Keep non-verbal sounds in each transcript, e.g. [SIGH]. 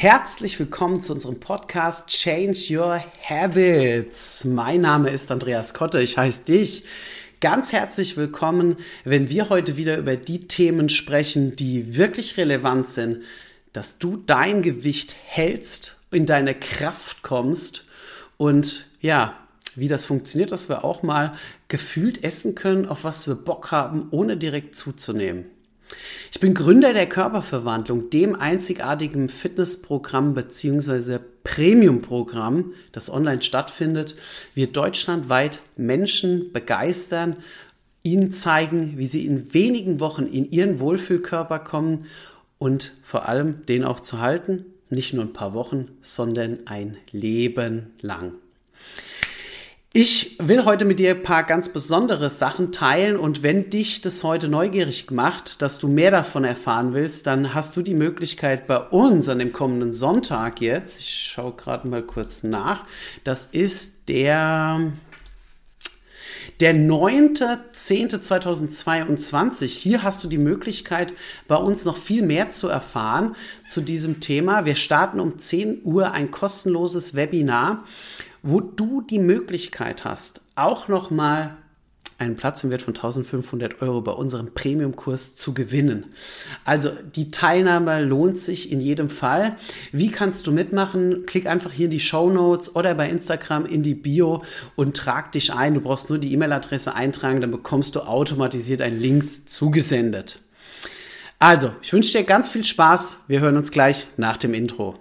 Herzlich willkommen zu unserem Podcast Change Your Habits. Mein Name ist Andreas Kotte, ich heiße dich ganz herzlich willkommen, wenn wir heute wieder über die Themen sprechen, die wirklich relevant sind, dass du dein Gewicht hältst, in deine Kraft kommst und ja, wie das funktioniert, dass wir auch mal gefühlt essen können, auf was wir Bock haben, ohne direkt zuzunehmen. Ich bin Gründer der Körperverwandlung, dem einzigartigen Fitnessprogramm bzw. Premium-Programm, das online stattfindet. Wir deutschlandweit Menschen begeistern, ihnen zeigen, wie sie in wenigen Wochen in ihren Wohlfühlkörper kommen und vor allem den auch zu halten, nicht nur ein paar Wochen, sondern ein Leben lang. Ich will heute mit dir ein paar ganz besondere Sachen teilen und wenn dich das heute neugierig macht, dass du mehr davon erfahren willst, dann hast du die Möglichkeit bei uns an dem kommenden Sonntag jetzt, ich schaue gerade mal kurz nach, das ist der der 9.10.2022. Hier hast du die Möglichkeit, bei uns noch viel mehr zu erfahren zu diesem Thema. Wir starten um 10 Uhr ein kostenloses Webinar wo du die Möglichkeit hast, auch nochmal einen Platz im Wert von 1500 Euro bei unserem Premium-Kurs zu gewinnen. Also die Teilnahme lohnt sich in jedem Fall. Wie kannst du mitmachen? Klick einfach hier in die Show Notes oder bei Instagram in die Bio und trag dich ein. Du brauchst nur die E-Mail-Adresse eintragen, dann bekommst du automatisiert einen Link zugesendet. Also, ich wünsche dir ganz viel Spaß. Wir hören uns gleich nach dem Intro.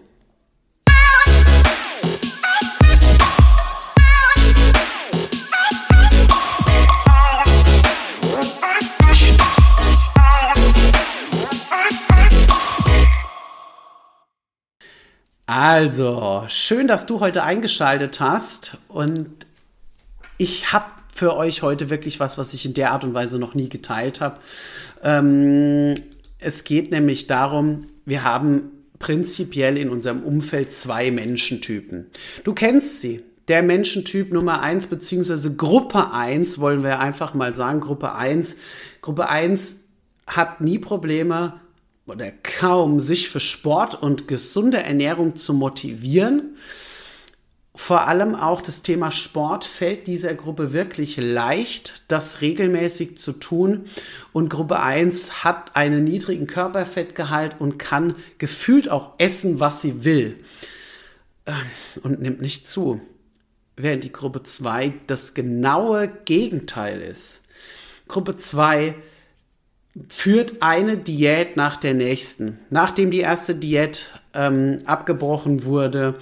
Also, schön, dass du heute eingeschaltet hast und ich habe für euch heute wirklich was, was ich in der Art und Weise noch nie geteilt habe. Ähm, es geht nämlich darum, wir haben prinzipiell in unserem Umfeld zwei Menschentypen. Du kennst sie. Der Menschentyp Nummer eins beziehungsweise Gruppe eins wollen wir einfach mal sagen, Gruppe eins. Gruppe eins hat nie Probleme, oder kaum, sich für Sport und gesunde Ernährung zu motivieren. Vor allem auch das Thema Sport fällt dieser Gruppe wirklich leicht, das regelmäßig zu tun. Und Gruppe 1 hat einen niedrigen Körperfettgehalt und kann gefühlt auch essen, was sie will. Ähm, und nimmt nicht zu. Während die Gruppe 2 das genaue Gegenteil ist. Gruppe 2 führt eine Diät nach der nächsten. Nachdem die erste Diät ähm, abgebrochen wurde,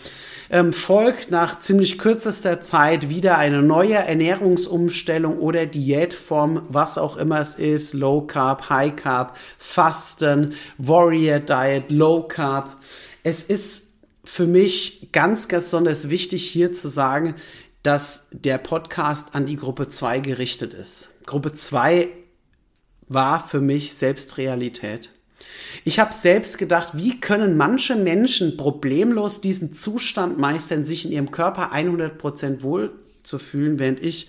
ähm, folgt nach ziemlich kürzester Zeit wieder eine neue Ernährungsumstellung oder Diätform, was auch immer es ist, Low Carb, High Carb, Fasten, Warrior Diet, Low Carb. Es ist für mich ganz, ganz besonders wichtig hier zu sagen, dass der Podcast an die Gruppe 2 gerichtet ist. Gruppe 2 war für mich selbst Realität. Ich habe selbst gedacht, wie können manche Menschen problemlos diesen Zustand meistern, sich in ihrem Körper 100% wohl zu fühlen, während ich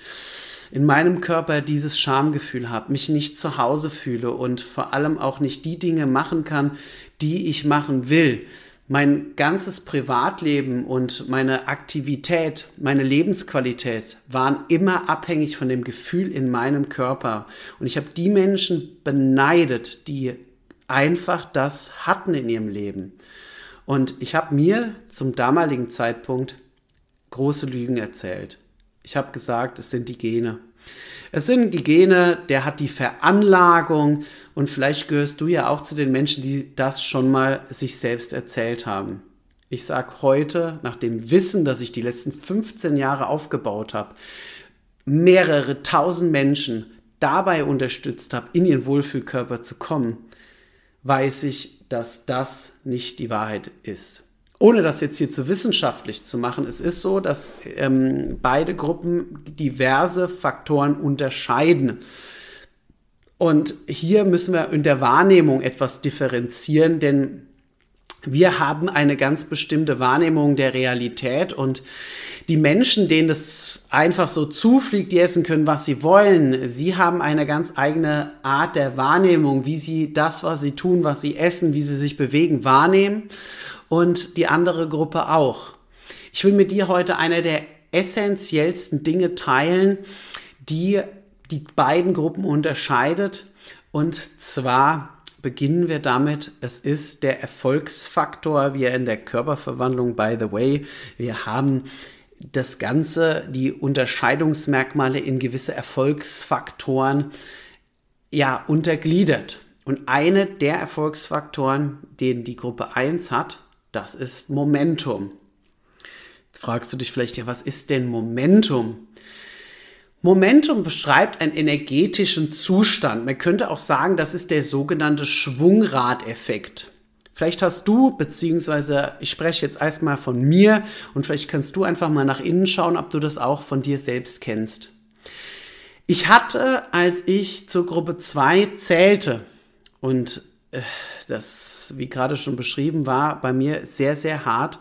in meinem Körper dieses Schamgefühl habe, mich nicht zu Hause fühle und vor allem auch nicht die Dinge machen kann, die ich machen will mein ganzes Privatleben und meine Aktivität, meine Lebensqualität waren immer abhängig von dem Gefühl in meinem Körper. Und ich habe die Menschen beneidet, die einfach das hatten in ihrem Leben. Und ich habe mir zum damaligen Zeitpunkt große Lügen erzählt. Ich habe gesagt, es sind die Gene. Es sind die Gene, der hat die Veranlagung und vielleicht gehörst du ja auch zu den Menschen, die das schon mal sich selbst erzählt haben. Ich sage heute, nach dem Wissen, das ich die letzten 15 Jahre aufgebaut habe, mehrere tausend Menschen dabei unterstützt habe, in ihren Wohlfühlkörper zu kommen, weiß ich, dass das nicht die Wahrheit ist ohne das jetzt hier zu wissenschaftlich zu machen, es ist so, dass ähm, beide Gruppen diverse Faktoren unterscheiden. Und hier müssen wir in der Wahrnehmung etwas differenzieren, denn wir haben eine ganz bestimmte Wahrnehmung der Realität und die Menschen, denen das einfach so zufliegt, die essen können, was sie wollen, sie haben eine ganz eigene Art der Wahrnehmung, wie sie das, was sie tun, was sie essen, wie sie sich bewegen, wahrnehmen. Und die andere Gruppe auch. Ich will mit dir heute einer der essentiellsten Dinge teilen, die die beiden Gruppen unterscheidet. Und zwar beginnen wir damit, es ist der Erfolgsfaktor, wie er in der Körperverwandlung, by the way, wir haben das Ganze, die Unterscheidungsmerkmale in gewisse Erfolgsfaktoren ja untergliedert. Und eine der Erfolgsfaktoren, den die Gruppe 1 hat, das ist Momentum. Jetzt fragst du dich vielleicht, ja, was ist denn Momentum? Momentum beschreibt einen energetischen Zustand. Man könnte auch sagen, das ist der sogenannte Schwungradeffekt. Vielleicht hast du, beziehungsweise ich spreche jetzt erstmal von mir und vielleicht kannst du einfach mal nach innen schauen, ob du das auch von dir selbst kennst. Ich hatte, als ich zur Gruppe 2 zählte und das, wie gerade schon beschrieben, war bei mir sehr, sehr hart.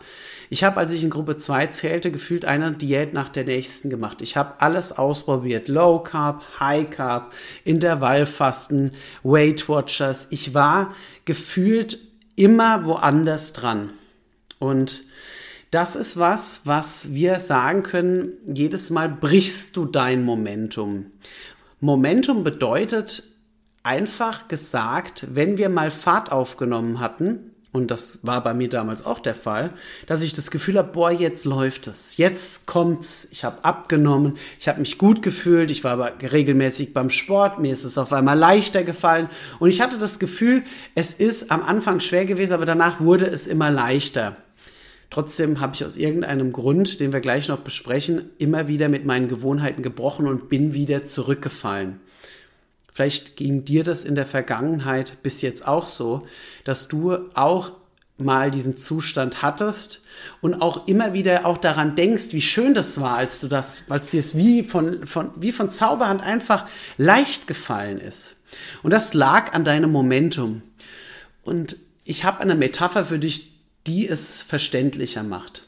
Ich habe, als ich in Gruppe 2 zählte, gefühlt eine Diät nach der nächsten gemacht. Ich habe alles ausprobiert. Low Carb, High Carb, Intervallfasten, Weight Watchers. Ich war gefühlt immer woanders dran. Und das ist was, was wir sagen können, jedes Mal brichst du dein Momentum. Momentum bedeutet einfach gesagt, wenn wir mal Fahrt aufgenommen hatten, und das war bei mir damals auch der Fall, dass ich das Gefühl habe, boah, jetzt läuft es, jetzt kommt's, ich habe abgenommen, ich habe mich gut gefühlt, ich war aber regelmäßig beim Sport, mir ist es auf einmal leichter gefallen. Und ich hatte das Gefühl, es ist am Anfang schwer gewesen, aber danach wurde es immer leichter. Trotzdem habe ich aus irgendeinem Grund, den wir gleich noch besprechen, immer wieder mit meinen Gewohnheiten gebrochen und bin wieder zurückgefallen. Vielleicht ging dir das in der Vergangenheit bis jetzt auch so, dass du auch mal diesen Zustand hattest und auch immer wieder auch daran denkst, wie schön das war, als du das, als dir es wie von, von, wie von Zauberhand einfach leicht gefallen ist. Und das lag an deinem Momentum. Und ich habe eine Metapher für dich, die es verständlicher macht.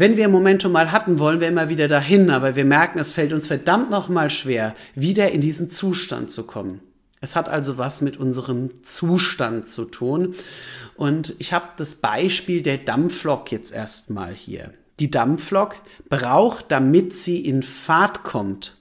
Wenn wir Momentum mal hatten, wollen wir immer wieder dahin, aber wir merken, es fällt uns verdammt nochmal schwer, wieder in diesen Zustand zu kommen. Es hat also was mit unserem Zustand zu tun. Und ich habe das Beispiel der Dampflok jetzt erstmal hier. Die Dampflok braucht, damit sie in Fahrt kommt,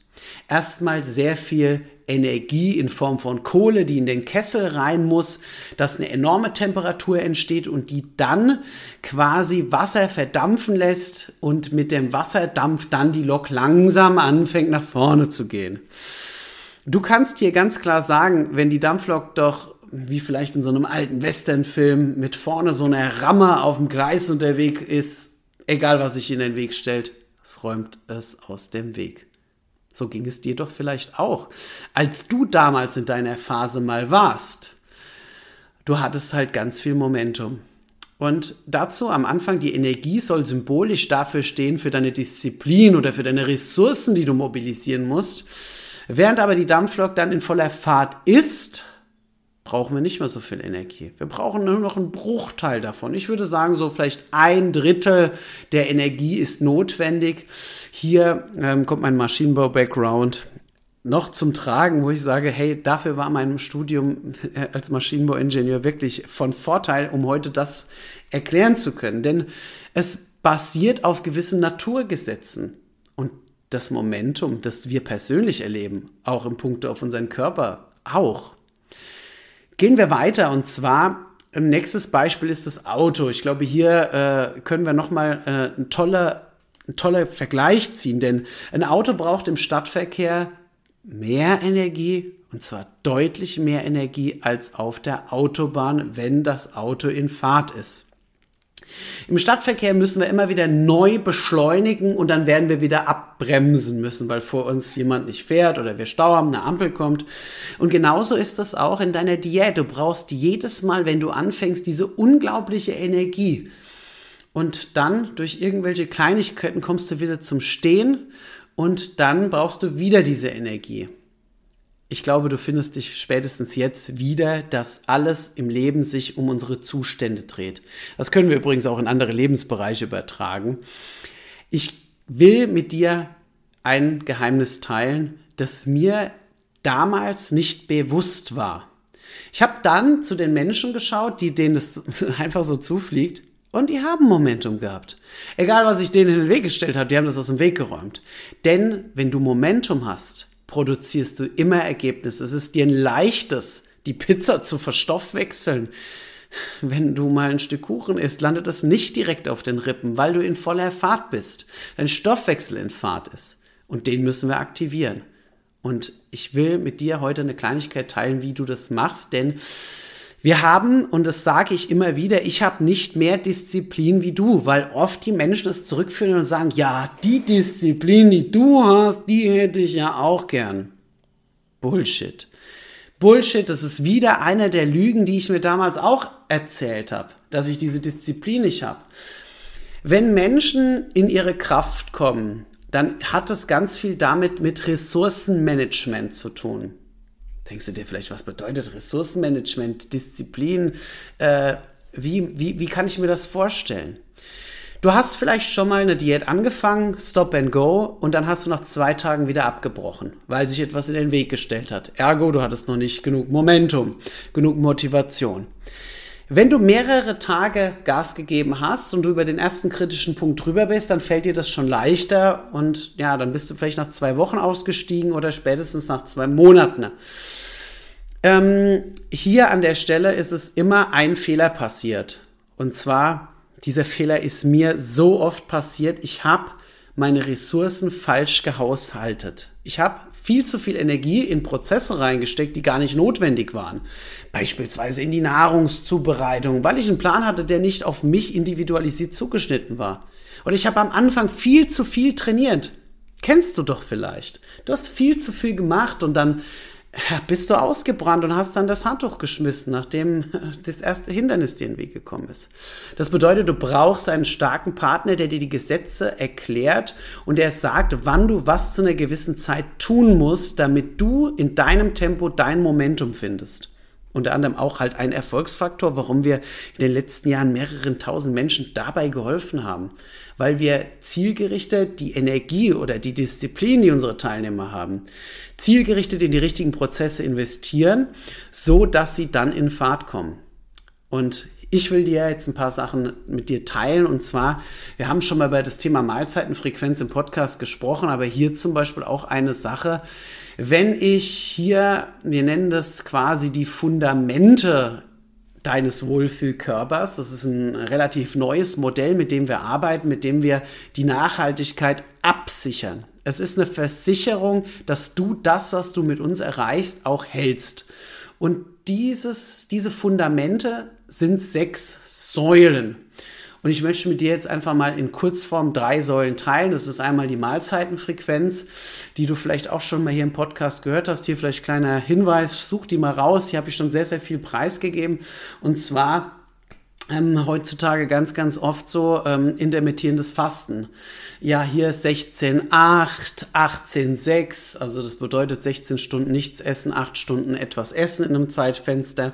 erstmal sehr viel Energie in Form von Kohle, die in den Kessel rein muss, dass eine enorme Temperatur entsteht und die dann quasi Wasser verdampfen lässt und mit dem Wasserdampf dann die Lok langsam anfängt nach vorne zu gehen. Du kannst hier ganz klar sagen, wenn die Dampflok doch wie vielleicht in so einem alten Westernfilm mit vorne so einer Ramme auf dem Gleis unterwegs ist, egal was sich in den Weg stellt, es räumt es aus dem Weg. So ging es dir doch vielleicht auch, als du damals in deiner Phase mal warst. Du hattest halt ganz viel Momentum. Und dazu am Anfang, die Energie soll symbolisch dafür stehen, für deine Disziplin oder für deine Ressourcen, die du mobilisieren musst. Während aber die Dampflok dann in voller Fahrt ist, brauchen wir nicht mehr so viel Energie. Wir brauchen nur noch einen Bruchteil davon. Ich würde sagen, so vielleicht ein Drittel der Energie ist notwendig. Hier ähm, kommt mein Maschinenbau-Background noch zum Tragen, wo ich sage, hey, dafür war mein Studium äh, als Maschinenbauingenieur wirklich von Vorteil, um heute das erklären zu können. Denn es basiert auf gewissen Naturgesetzen. Und das Momentum, das wir persönlich erleben, auch im Punkt auf unseren Körper, auch. Gehen wir weiter und zwar ein nächstes Beispiel ist das Auto. Ich glaube, hier äh, können wir nochmal äh, ein toller, ein toller Vergleich ziehen, denn ein Auto braucht im Stadtverkehr mehr Energie und zwar deutlich mehr Energie als auf der Autobahn, wenn das Auto in Fahrt ist. Im Stadtverkehr müssen wir immer wieder neu beschleunigen und dann werden wir wieder abbremsen müssen, weil vor uns jemand nicht fährt oder wir Stau haben, eine Ampel kommt. Und genauso ist das auch in deiner Diät. Du brauchst jedes Mal, wenn du anfängst, diese unglaubliche Energie. Und dann durch irgendwelche Kleinigkeiten kommst du wieder zum Stehen und dann brauchst du wieder diese Energie ich glaube, du findest dich spätestens jetzt wieder, dass alles im Leben sich um unsere Zustände dreht. Das können wir übrigens auch in andere Lebensbereiche übertragen. Ich will mit dir ein Geheimnis teilen, das mir damals nicht bewusst war. Ich habe dann zu den Menschen geschaut, die denen das [LAUGHS] einfach so zufliegt. Und die haben Momentum gehabt. Egal, was ich denen in den Weg gestellt habe, die haben das aus dem Weg geräumt. Denn wenn du Momentum hast, produzierst du immer Ergebnisse. Es ist dir ein leichtes, die Pizza zu verstoffwechseln. Wenn du mal ein Stück Kuchen isst, landet das nicht direkt auf den Rippen, weil du in voller Fahrt bist. Dein Stoffwechsel in Fahrt ist. Und den müssen wir aktivieren. Und ich will mit dir heute eine Kleinigkeit teilen, wie du das machst, denn wir haben, und das sage ich immer wieder, ich habe nicht mehr Disziplin wie du, weil oft die Menschen es zurückführen und sagen, ja, die Disziplin, die du hast, die hätte ich ja auch gern. Bullshit. Bullshit, das ist wieder eine der Lügen, die ich mir damals auch erzählt habe, dass ich diese Disziplin nicht habe. Wenn Menschen in ihre Kraft kommen, dann hat es ganz viel damit mit Ressourcenmanagement zu tun. Denkst du dir vielleicht, was bedeutet Ressourcenmanagement, Disziplin? Äh, wie, wie, wie kann ich mir das vorstellen? Du hast vielleicht schon mal eine Diät angefangen, Stop and Go, und dann hast du nach zwei Tagen wieder abgebrochen, weil sich etwas in den Weg gestellt hat. Ergo, du hattest noch nicht genug Momentum, genug Motivation. Wenn du mehrere Tage Gas gegeben hast und du über den ersten kritischen Punkt drüber bist, dann fällt dir das schon leichter und ja, dann bist du vielleicht nach zwei Wochen ausgestiegen oder spätestens nach zwei Monaten. Ähm, hier an der Stelle ist es immer ein Fehler passiert. Und zwar, dieser Fehler ist mir so oft passiert, ich habe meine Ressourcen falsch gehaushaltet. Ich habe viel zu viel Energie in Prozesse reingesteckt, die gar nicht notwendig waren. Beispielsweise in die Nahrungszubereitung, weil ich einen Plan hatte, der nicht auf mich individualisiert zugeschnitten war. Und ich habe am Anfang viel zu viel trainiert. Kennst du doch vielleicht. Du hast viel zu viel gemacht und dann bist du ausgebrannt und hast dann das Handtuch geschmissen, nachdem [LAUGHS] das erste Hindernis dir in den Weg gekommen ist. Das bedeutet, du brauchst einen starken Partner, der dir die Gesetze erklärt und der sagt, wann du was zu einer gewissen Zeit tun musst, damit du in deinem Tempo dein Momentum findest unter anderem auch halt ein Erfolgsfaktor, warum wir in den letzten Jahren mehreren tausend Menschen dabei geholfen haben. Weil wir zielgerichtet die Energie oder die Disziplin, die unsere Teilnehmer haben, zielgerichtet in die richtigen Prozesse investieren, so dass sie dann in Fahrt kommen. Und ich will dir jetzt ein paar Sachen mit dir teilen. Und zwar, wir haben schon mal über das Thema Mahlzeitenfrequenz im Podcast gesprochen, aber hier zum Beispiel auch eine Sache, wenn ich hier, wir nennen das quasi die Fundamente deines Wohlfühlkörpers. Das ist ein relativ neues Modell, mit dem wir arbeiten, mit dem wir die Nachhaltigkeit absichern. Es ist eine Versicherung, dass du das, was du mit uns erreichst, auch hältst. Und dieses, diese Fundamente sind sechs Säulen. Und ich möchte mit dir jetzt einfach mal in Kurzform drei Säulen teilen. Das ist einmal die Mahlzeitenfrequenz, die du vielleicht auch schon mal hier im Podcast gehört hast. Hier vielleicht kleiner Hinweis, such die mal raus. Hier habe ich schon sehr, sehr viel preisgegeben. Und zwar ähm, heutzutage ganz, ganz oft so ähm, intermittierendes Fasten. Ja, hier 16, 8, 18, 6. Also das bedeutet 16 Stunden nichts essen, 8 Stunden etwas essen in einem Zeitfenster.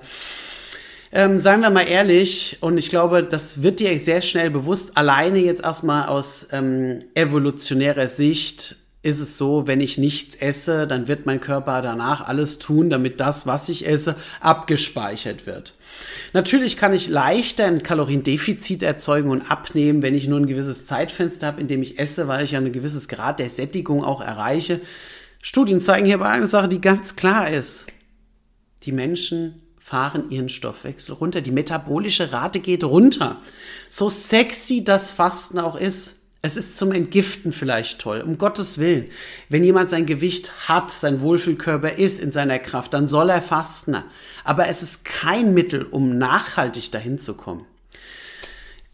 Ähm, seien wir mal ehrlich, und ich glaube, das wird dir sehr schnell bewusst, alleine jetzt erstmal aus ähm, evolutionärer Sicht ist es so, wenn ich nichts esse, dann wird mein Körper danach alles tun, damit das, was ich esse, abgespeichert wird. Natürlich kann ich leichter ein Kaloriendefizit erzeugen und abnehmen, wenn ich nur ein gewisses Zeitfenster habe, in dem ich esse, weil ich ja ein gewisses Grad der Sättigung auch erreiche. Studien zeigen hier aber eine Sache, die ganz klar ist. Die Menschen fahren ihren Stoffwechsel runter. Die metabolische Rate geht runter. So sexy das Fasten auch ist. Es ist zum Entgiften vielleicht toll, um Gottes Willen. Wenn jemand sein Gewicht hat, sein Wohlfühlkörper ist in seiner Kraft, dann soll er fasten. Aber es ist kein Mittel, um nachhaltig dahin zu kommen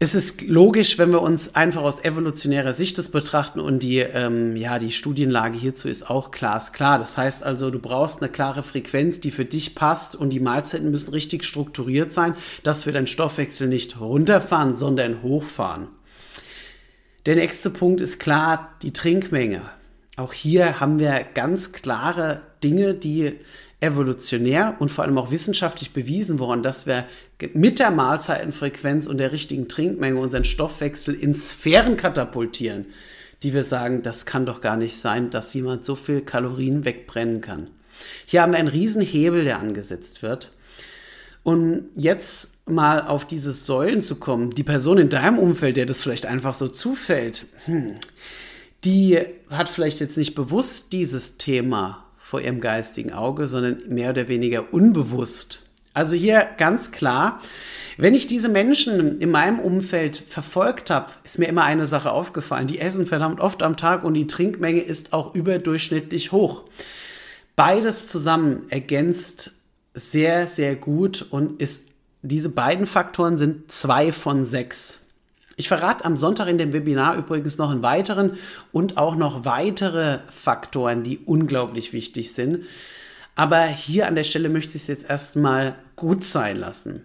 es ist logisch, wenn wir uns einfach aus evolutionärer Sicht das betrachten und die, ähm, ja, die Studienlage hierzu ist auch glasklar. Das heißt also, du brauchst eine klare Frequenz, die für dich passt und die Mahlzeiten müssen richtig strukturiert sein, dass wir deinen Stoffwechsel nicht runterfahren, sondern hochfahren. Der nächste Punkt ist klar, die Trinkmenge. Auch hier haben wir ganz klare Dinge, die evolutionär und vor allem auch wissenschaftlich bewiesen worden, dass wir mit der Mahlzeitenfrequenz und der richtigen Trinkmenge unseren Stoffwechsel in Sphären katapultieren, die wir sagen, das kann doch gar nicht sein, dass jemand so viel Kalorien wegbrennen kann. Hier haben wir einen riesen Hebel, der angesetzt wird. Und jetzt mal auf diese Säulen zu kommen, die Person in deinem Umfeld, der das vielleicht einfach so zufällt, hm, die hat vielleicht jetzt nicht bewusst dieses Thema vor ihrem geistigen Auge, sondern mehr oder weniger unbewusst. Also hier ganz klar, wenn ich diese Menschen in meinem Umfeld verfolgt habe, ist mir immer eine Sache aufgefallen. Die essen verdammt oft am Tag und die Trinkmenge ist auch überdurchschnittlich hoch. Beides zusammen ergänzt sehr, sehr gut und ist, diese beiden Faktoren sind zwei von sechs. Ich verrate am Sonntag in dem Webinar übrigens noch einen weiteren und auch noch weitere Faktoren, die unglaublich wichtig sind. Aber hier an der Stelle möchte ich es jetzt erstmal gut sein lassen.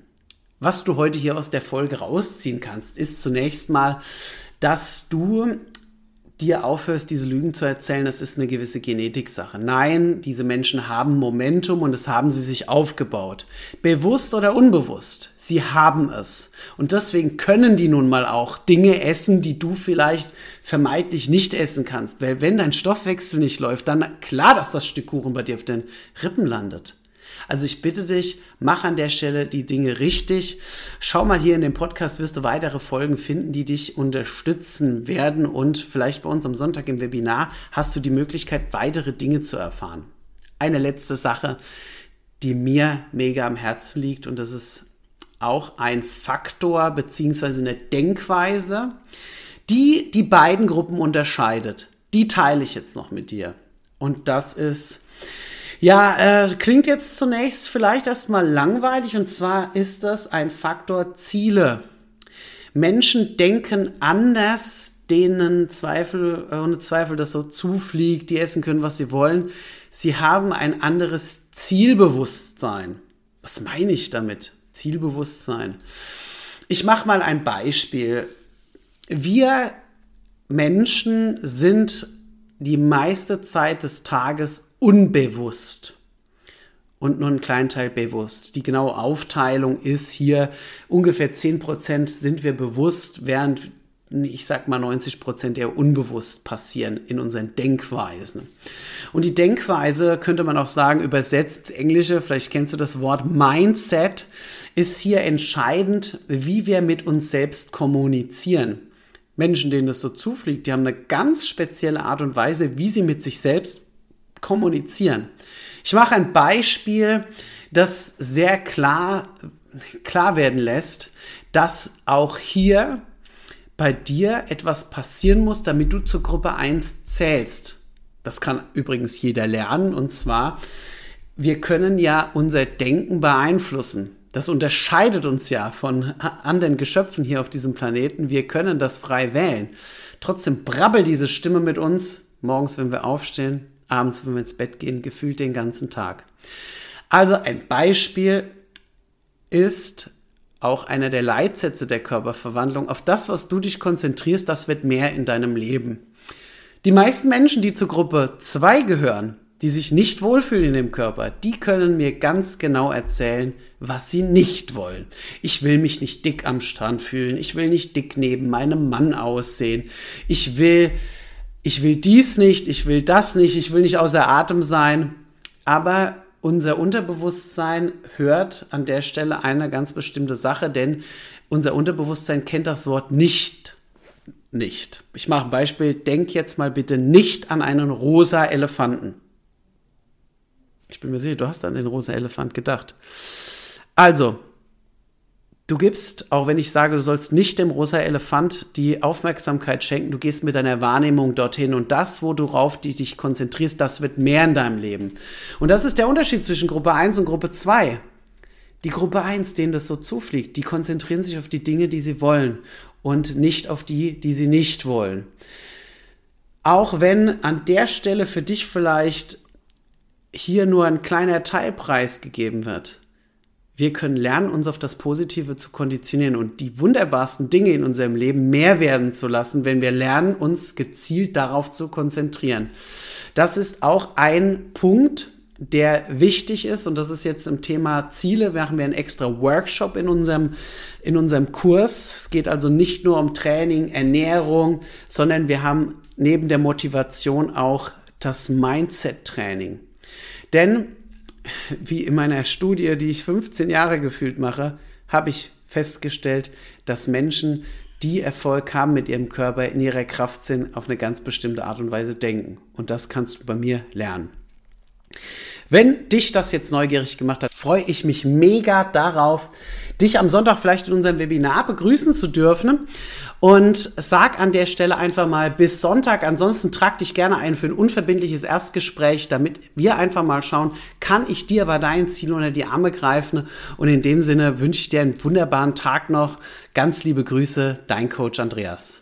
Was du heute hier aus der Folge rausziehen kannst, ist zunächst mal, dass du dir aufhörst, diese Lügen zu erzählen, das ist eine gewisse Genetiksache. Nein, diese Menschen haben Momentum und es haben sie sich aufgebaut. Bewusst oder unbewusst. Sie haben es. Und deswegen können die nun mal auch Dinge essen, die du vielleicht vermeintlich nicht essen kannst. Weil wenn dein Stoffwechsel nicht läuft, dann klar, dass das Stück Kuchen bei dir auf den Rippen landet. Also ich bitte dich, mach an der Stelle die Dinge richtig. Schau mal hier in dem Podcast, wirst du weitere Folgen finden, die dich unterstützen werden. Und vielleicht bei uns am Sonntag im Webinar hast du die Möglichkeit, weitere Dinge zu erfahren. Eine letzte Sache, die mir mega am Herzen liegt und das ist auch ein Faktor beziehungsweise eine Denkweise, die die beiden Gruppen unterscheidet. Die teile ich jetzt noch mit dir. Und das ist ja, äh, klingt jetzt zunächst vielleicht erstmal langweilig und zwar ist das ein Faktor Ziele. Menschen denken anders, denen Zweifel, äh, ohne Zweifel das so zufliegt, die essen können, was sie wollen. Sie haben ein anderes Zielbewusstsein. Was meine ich damit? Zielbewusstsein. Ich mache mal ein Beispiel. Wir Menschen sind die meiste Zeit des Tages unbewusst und nur einen kleinen Teil bewusst. Die genaue Aufteilung ist hier ungefähr 10% sind wir bewusst, während ich sag mal 90 Prozent eher unbewusst passieren in unseren Denkweisen. Und die Denkweise könnte man auch sagen, übersetzt ins Englische, vielleicht kennst du das Wort Mindset, ist hier entscheidend, wie wir mit uns selbst kommunizieren. Menschen, denen das so zufliegt, die haben eine ganz spezielle Art und Weise, wie sie mit sich selbst kommunizieren. Ich mache ein Beispiel, das sehr klar, klar werden lässt, dass auch hier bei dir etwas passieren muss, damit du zur Gruppe 1 zählst. Das kann übrigens jeder lernen und zwar, wir können ja unser Denken beeinflussen. Das unterscheidet uns ja von anderen Geschöpfen hier auf diesem Planeten. Wir können das frei wählen. Trotzdem brabbelt diese Stimme mit uns, morgens, wenn wir aufstehen, abends, wenn wir ins Bett gehen, gefühlt den ganzen Tag. Also ein Beispiel ist auch einer der Leitsätze der Körperverwandlung. Auf das, was du dich konzentrierst, das wird mehr in deinem Leben. Die meisten Menschen, die zur Gruppe 2 gehören, die sich nicht wohlfühlen in dem Körper, die können mir ganz genau erzählen, was sie nicht wollen. Ich will mich nicht dick am Strand fühlen, ich will nicht dick neben meinem Mann aussehen, ich will, ich will dies nicht, ich will das nicht, ich will nicht außer Atem sein. Aber unser Unterbewusstsein hört an der Stelle eine ganz bestimmte Sache, denn unser Unterbewusstsein kennt das Wort nicht nicht. Ich mache ein Beispiel. Denk jetzt mal bitte nicht an einen rosa Elefanten. Ich bin mir sicher, du hast an den rosa Elefant gedacht. Also, du gibst, auch wenn ich sage, du sollst nicht dem rosa Elefant die Aufmerksamkeit schenken, du gehst mit deiner Wahrnehmung dorthin und das, wo du dich konzentrierst, das wird mehr in deinem Leben. Und das ist der Unterschied zwischen Gruppe 1 und Gruppe 2. Die Gruppe 1, denen das so zufliegt, die konzentrieren sich auf die Dinge, die sie wollen und nicht auf die, die sie nicht wollen. Auch wenn an der Stelle für dich vielleicht hier nur ein kleiner Teilpreis gegeben wird. Wir können lernen, uns auf das Positive zu konditionieren und die wunderbarsten Dinge in unserem Leben mehr werden zu lassen, wenn wir lernen, uns gezielt darauf zu konzentrieren. Das ist auch ein Punkt, der wichtig ist, und das ist jetzt im Thema Ziele, wir einen extra Workshop in unserem, in unserem Kurs. Es geht also nicht nur um Training, Ernährung, sondern wir haben neben der Motivation auch das Mindset-Training. Denn wie in meiner Studie, die ich 15 Jahre gefühlt mache, habe ich festgestellt, dass Menschen, die Erfolg haben mit ihrem Körper, in ihrer Kraft sind, auf eine ganz bestimmte Art und Weise denken. Und das kannst du bei mir lernen. Wenn dich das jetzt neugierig gemacht hat, freue ich mich mega darauf, dich am Sonntag vielleicht in unserem Webinar begrüßen zu dürfen. Und sag an der Stelle einfach mal bis Sonntag. Ansonsten trag dich gerne ein für ein unverbindliches Erstgespräch, damit wir einfach mal schauen, kann ich dir bei deinen Zielen unter die Arme greifen? Und in dem Sinne wünsche ich dir einen wunderbaren Tag noch. Ganz liebe Grüße, dein Coach Andreas.